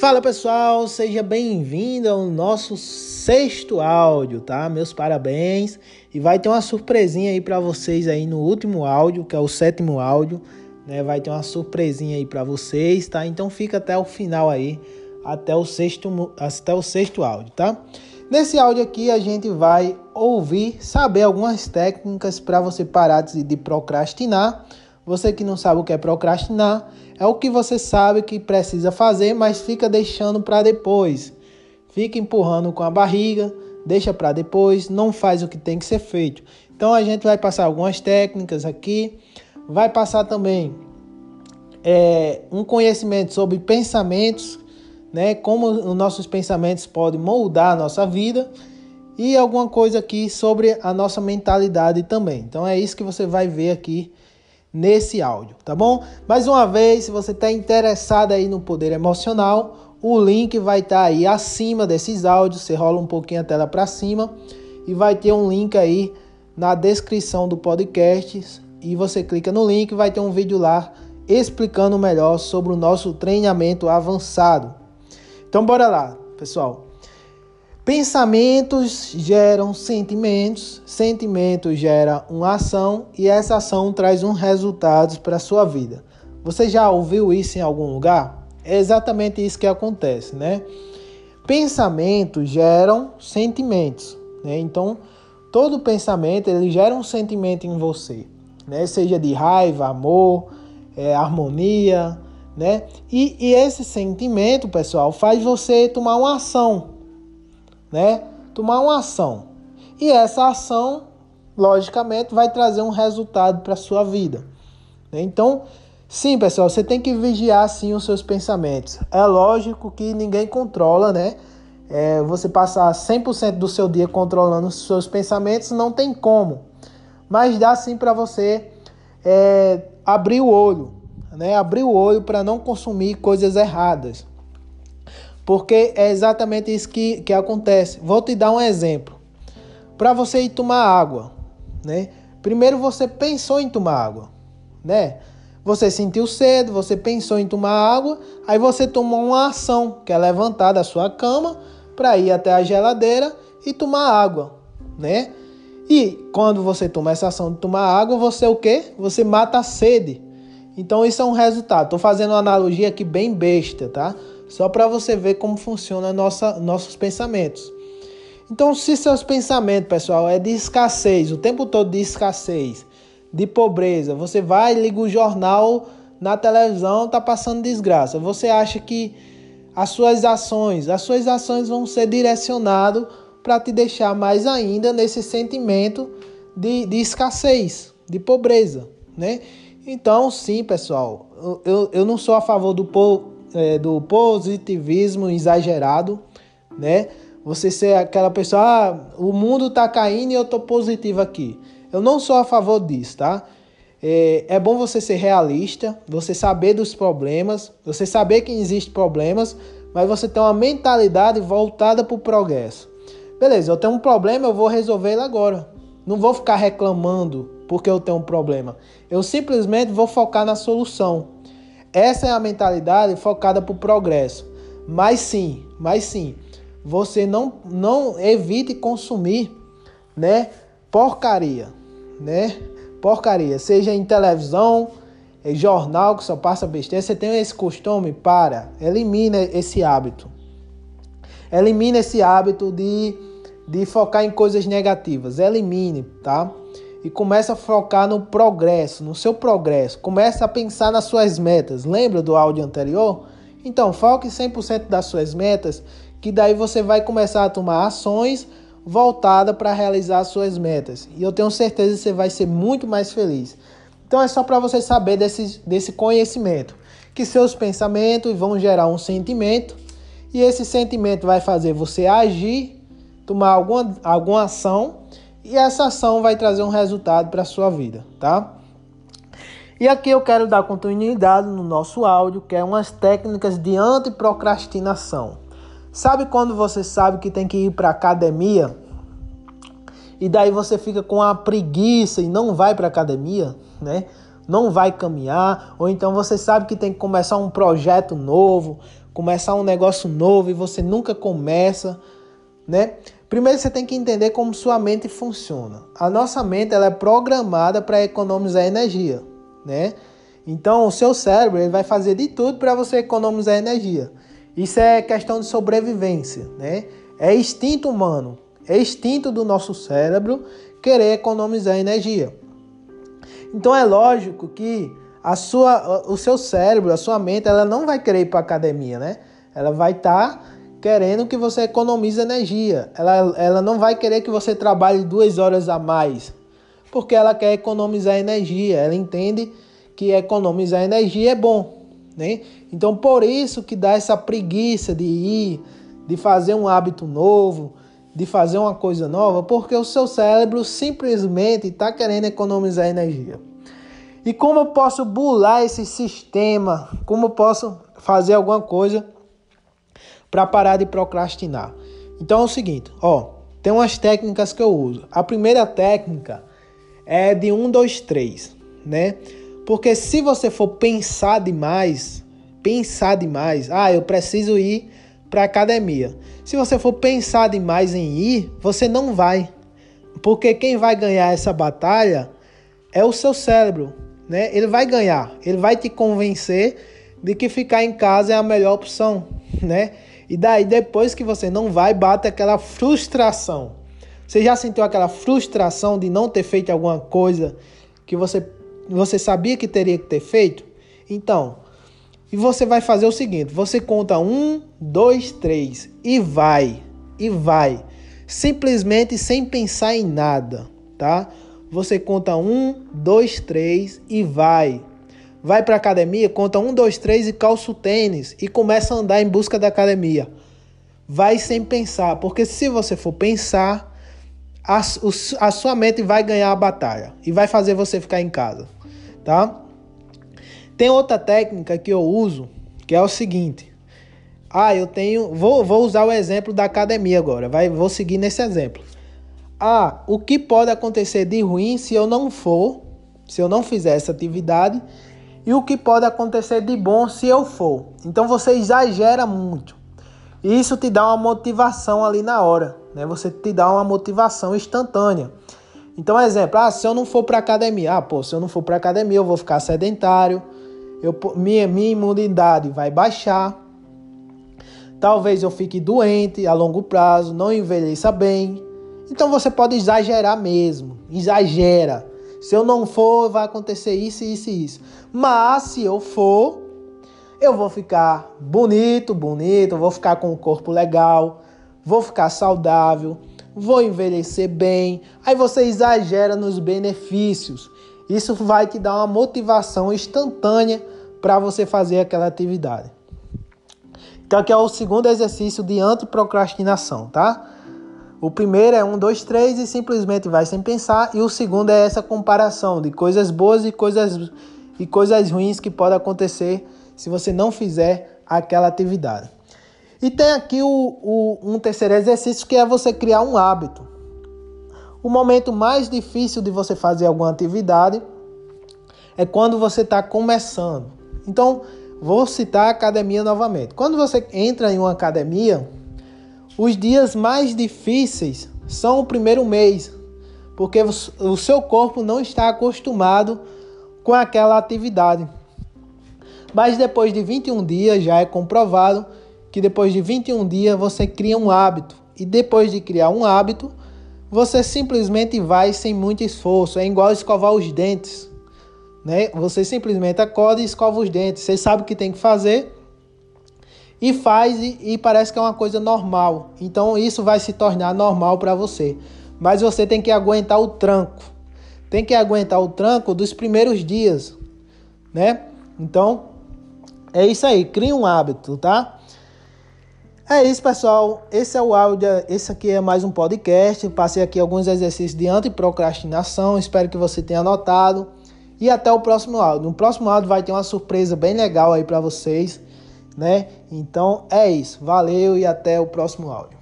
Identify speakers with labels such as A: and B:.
A: Fala pessoal, seja bem-vindo ao nosso sexto áudio, tá? Meus parabéns e vai ter uma surpresinha aí para vocês aí no último áudio, que é o sétimo áudio, né? Vai ter uma surpresinha aí para vocês, tá? Então fica até o final aí, até o sexto, até o sexto áudio, tá? Nesse áudio aqui a gente vai ouvir, saber algumas técnicas para você parar de procrastinar você que não sabe o que é procrastinar, é o que você sabe que precisa fazer, mas fica deixando para depois. Fica empurrando com a barriga, deixa para depois, não faz o que tem que ser feito. Então a gente vai passar algumas técnicas aqui, vai passar também é, um conhecimento sobre pensamentos, né? Como os nossos pensamentos podem moldar a nossa vida e alguma coisa aqui sobre a nossa mentalidade também. Então é isso que você vai ver aqui nesse áudio, tá bom? Mais uma vez, se você está interessado aí no poder emocional, o link vai estar tá aí acima desses áudios. Você rola um pouquinho a tela para cima e vai ter um link aí na descrição do podcast e você clica no link, vai ter um vídeo lá explicando melhor sobre o nosso treinamento avançado. Então bora lá, pessoal. Pensamentos geram sentimentos, sentimentos geram uma ação e essa ação traz um resultado para a sua vida. Você já ouviu isso em algum lugar? É exatamente isso que acontece, né? Pensamentos geram sentimentos, né? Então, todo pensamento ele gera um sentimento em você, né? Seja de raiva, amor, é, harmonia, né? E, e esse sentimento, pessoal, faz você tomar uma ação né? Tomar uma ação. E essa ação, logicamente, vai trazer um resultado para a sua vida. Né? Então, sim, pessoal, você tem que vigiar sim os seus pensamentos. É lógico que ninguém controla, né? É, você passar 100% do seu dia controlando os seus pensamentos, não tem como. Mas dá sim para você é, abrir o olho, né? Abrir o olho para não consumir coisas erradas. Porque é exatamente isso que, que acontece. Vou te dar um exemplo. Para você ir tomar água, né? Primeiro você pensou em tomar água, né? Você sentiu cedo, você pensou em tomar água, aí você tomou uma ação, que é levantar da sua cama para ir até a geladeira e tomar água, né? E quando você toma essa ação de tomar água, você o quê? Você mata a sede. Então isso é um resultado. Estou fazendo uma analogia aqui bem besta, tá? Só para você ver como funciona nossos pensamentos. Então, se seus pensamentos, pessoal, é de escassez, o tempo todo de escassez, de pobreza, você vai, liga o jornal na televisão, tá passando desgraça. Você acha que as suas ações, as suas ações vão ser direcionadas para te deixar mais ainda nesse sentimento de, de escassez, de pobreza, né? Então, sim, pessoal, eu, eu não sou a favor do, é, do positivismo exagerado, né? Você ser aquela pessoa, ah, o mundo tá caindo e eu tô positivo aqui. Eu não sou a favor disso, tá? É, é bom você ser realista, você saber dos problemas, você saber que existem problemas, mas você ter uma mentalidade voltada para o progresso. Beleza, eu tenho um problema, eu vou resolver ele agora. Não vou ficar reclamando porque eu tenho um problema. Eu simplesmente vou focar na solução. Essa é a mentalidade focada para o progresso. Mas sim, mas sim, você não, não evite consumir, né, porcaria, né? Porcaria, seja em televisão, em jornal que só passa besteira, você tem esse costume, para, elimina esse hábito. Elimine esse hábito de, de focar em coisas negativas. Elimine, tá? E começa a focar no progresso, no seu progresso. Começa a pensar nas suas metas. Lembra do áudio anterior? Então, foque 100% das suas metas, que daí você vai começar a tomar ações voltadas para realizar as suas metas. E eu tenho certeza que você vai ser muito mais feliz. Então é só para você saber desse, desse conhecimento, que seus pensamentos vão gerar um sentimento e esse sentimento vai fazer você agir, tomar alguma, alguma ação e essa ação vai trazer um resultado para a sua vida, tá? E aqui eu quero dar continuidade no nosso áudio, que é umas técnicas de antiprocrastinação. Sabe quando você sabe que tem que ir para academia e daí você fica com a preguiça e não vai para academia, né? não vai caminhar, ou então você sabe que tem que começar um projeto novo, começar um negócio novo e você nunca começa, né? Primeiro você tem que entender como sua mente funciona. A nossa mente ela é programada para economizar energia, né? Então o seu cérebro ele vai fazer de tudo para você economizar energia. Isso é questão de sobrevivência, né? É instinto humano, é instinto do nosso cérebro querer economizar energia. Então é lógico que a sua, o seu cérebro, a sua mente, ela não vai querer ir para academia, né? Ela vai estar tá querendo que você economize energia. Ela, ela não vai querer que você trabalhe duas horas a mais, porque ela quer economizar energia. Ela entende que economizar energia é bom, né? Então por isso que dá essa preguiça de ir, de fazer um hábito novo, de fazer uma coisa nova, porque o seu cérebro simplesmente está querendo economizar energia. E como eu posso bular esse sistema? Como eu posso fazer alguma coisa para parar de procrastinar? Então é o seguinte, ó, tem umas técnicas que eu uso. A primeira técnica é de 1, 2, 3, né? Porque se você for pensar demais, pensar demais, ah, eu preciso ir para academia. Se você for pensar demais em ir, você não vai. Porque quem vai ganhar essa batalha é o seu cérebro, né? Ele vai ganhar, ele vai te convencer de que ficar em casa é a melhor opção, né? E daí depois que você não vai, bate aquela frustração. Você já sentiu aquela frustração de não ter feito alguma coisa que você você sabia que teria que ter feito? Então, e você vai fazer o seguinte: você conta um, dois, três e vai, e vai, simplesmente sem pensar em nada, tá? Você conta um, dois, três e vai. Vai para academia, conta um, dois, três e calça o tênis e começa a andar em busca da academia. Vai sem pensar, porque se você for pensar, a, a sua mente vai ganhar a batalha e vai fazer você ficar em casa, tá? Tem outra técnica que eu uso, que é o seguinte. Ah, eu tenho. Vou, vou usar o exemplo da academia agora. Vai, vou seguir nesse exemplo. Ah, o que pode acontecer de ruim se eu não for, se eu não fizer essa atividade, e o que pode acontecer de bom se eu for. Então você exagera muito. E isso te dá uma motivação ali na hora, né? Você te dá uma motivação instantânea. Então, exemplo, ah, se eu não for para academia, ah, pô, se eu não for para academia, eu vou ficar sedentário, eu, minha, minha imunidade vai baixar. Talvez eu fique doente a longo prazo, não envelheça bem. Então você pode exagerar mesmo. Exagera. Se eu não for, vai acontecer isso, isso e isso. Mas se eu for, eu vou ficar bonito, bonito, vou ficar com o corpo legal, vou ficar saudável, vou envelhecer bem. Aí você exagera nos benefícios. Isso vai te dar uma motivação instantânea para você fazer aquela atividade. Então aqui é o segundo exercício de antiprocrastinação, tá? O primeiro é um, dois, três e simplesmente vai sem pensar. E o segundo é essa comparação de coisas boas e coisas, e coisas ruins que podem acontecer se você não fizer aquela atividade. E tem aqui o, o, um terceiro exercício que é você criar um hábito. O momento mais difícil de você fazer alguma atividade é quando você está começando. Então, vou citar a academia novamente. Quando você entra em uma academia, os dias mais difíceis são o primeiro mês, porque o seu corpo não está acostumado com aquela atividade. Mas depois de 21 dias já é comprovado que depois de 21 dias você cria um hábito. E depois de criar um hábito, você simplesmente vai sem muito esforço. É igual escovar os dentes. Né? Você simplesmente acorda e escova os dentes. Você sabe o que tem que fazer e faz e, e parece que é uma coisa normal. Então isso vai se tornar normal para você. Mas você tem que aguentar o tranco. Tem que aguentar o tranco dos primeiros dias, né? Então é isso aí. Cria um hábito, tá? É isso, pessoal. Esse é o áudio. Esse aqui é mais um podcast. Passei aqui alguns exercícios de antiprocrastinação. Espero que você tenha anotado. E até o próximo áudio. No próximo áudio vai ter uma surpresa bem legal aí para vocês, né? Então é isso. Valeu e até o próximo áudio.